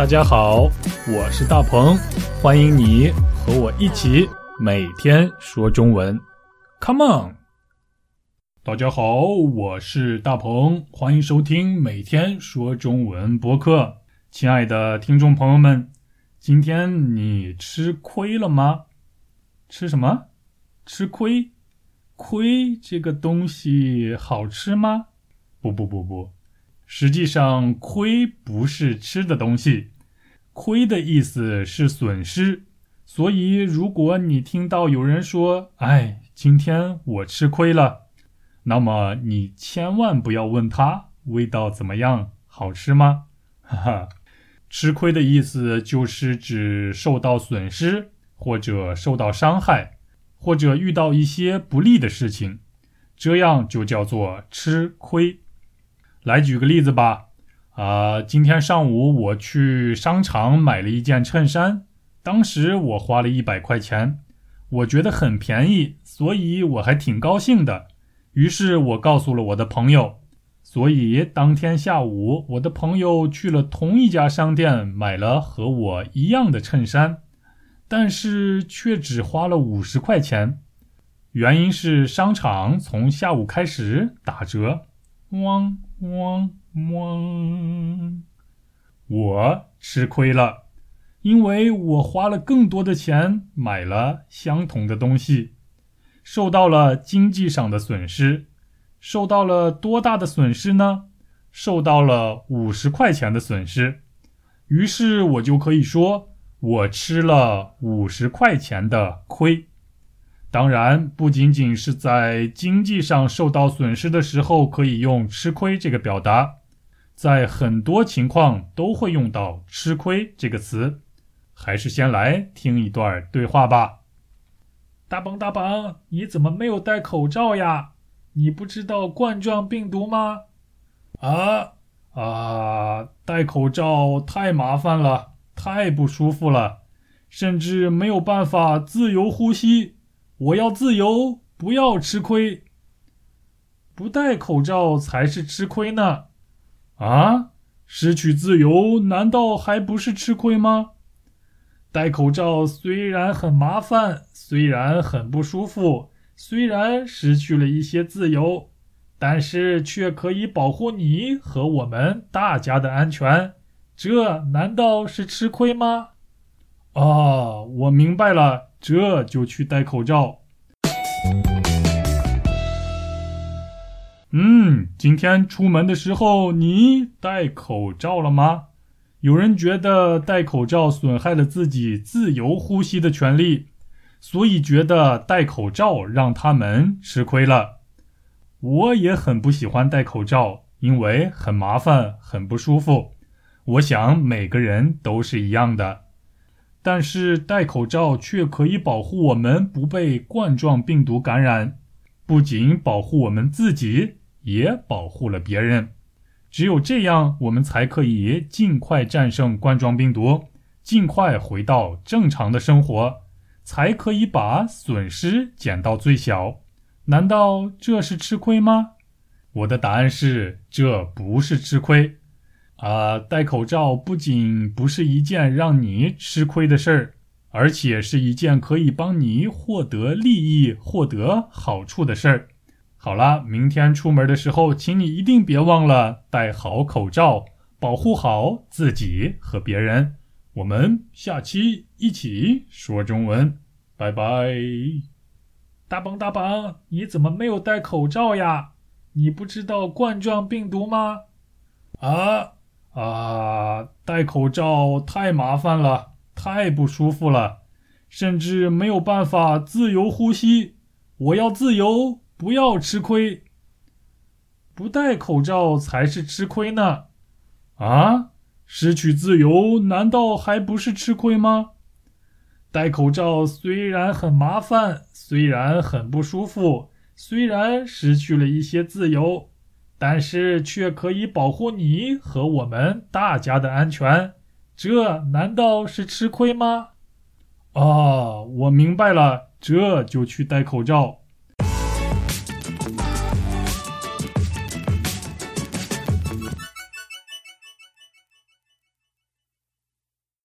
大家好，我是大鹏，欢迎你和我一起每天说中文，Come on！大家好，我是大鹏，欢迎收听每天说中文播客。亲爱的听众朋友们，今天你吃亏了吗？吃什么？吃亏？亏这个东西好吃吗？不不不不，实际上亏不是吃的东西，亏的意思是损失。所以如果你听到有人说：“哎，今天我吃亏了”，那么你千万不要问他味道怎么样，好吃吗？哈哈。吃亏的意思就是指受到损失，或者受到伤害，或者遇到一些不利的事情，这样就叫做吃亏。来举个例子吧，啊，今天上午我去商场买了一件衬衫，当时我花了一百块钱，我觉得很便宜，所以我还挺高兴的。于是我告诉了我的朋友。所以当天下午，我的朋友去了同一家商店，买了和我一样的衬衫，但是却只花了五十块钱。原因是商场从下午开始打折。汪汪汪！我吃亏了，因为我花了更多的钱买了相同的东西，受到了经济上的损失。受到了多大的损失呢？受到了五十块钱的损失，于是我就可以说我吃了五十块钱的亏。当然，不仅仅是在经济上受到损失的时候可以用“吃亏”这个表达，在很多情况都会用到“吃亏”这个词。还是先来听一段对话吧。大鹏，大鹏，你怎么没有戴口罩呀？你不知道冠状病毒吗？啊啊！戴口罩太麻烦了，太不舒服了，甚至没有办法自由呼吸。我要自由，不要吃亏。不戴口罩才是吃亏呢！啊，失去自由难道还不是吃亏吗？戴口罩虽然很麻烦，虽然很不舒服。虽然失去了一些自由，但是却可以保护你和我们大家的安全，这难道是吃亏吗？啊，我明白了，这就去戴口罩。嗯，今天出门的时候你戴口罩了吗？有人觉得戴口罩损害了自己自由呼吸的权利。所以觉得戴口罩让他们吃亏了。我也很不喜欢戴口罩，因为很麻烦，很不舒服。我想每个人都是一样的。但是戴口罩却可以保护我们不被冠状病毒感染，不仅保护我们自己，也保护了别人。只有这样，我们才可以尽快战胜冠状病毒，尽快回到正常的生活。才可以把损失减到最小，难道这是吃亏吗？我的答案是，这不是吃亏。啊，戴口罩不仅不是一件让你吃亏的事儿，而且是一件可以帮你获得利益、获得好处的事儿。好了，明天出门的时候，请你一定别忘了戴好口罩，保护好自己和别人。我们下期一起说中文，拜拜。大鹏大鹏，你怎么没有戴口罩呀？你不知道冠状病毒吗？啊啊！戴口罩太麻烦了，太不舒服了，甚至没有办法自由呼吸。我要自由，不要吃亏。不戴口罩才是吃亏呢！啊？失去自由难道还不是吃亏吗？戴口罩虽然很麻烦，虽然很不舒服，虽然失去了一些自由，但是却可以保护你和我们大家的安全，这难道是吃亏吗？啊，我明白了，这就去戴口罩。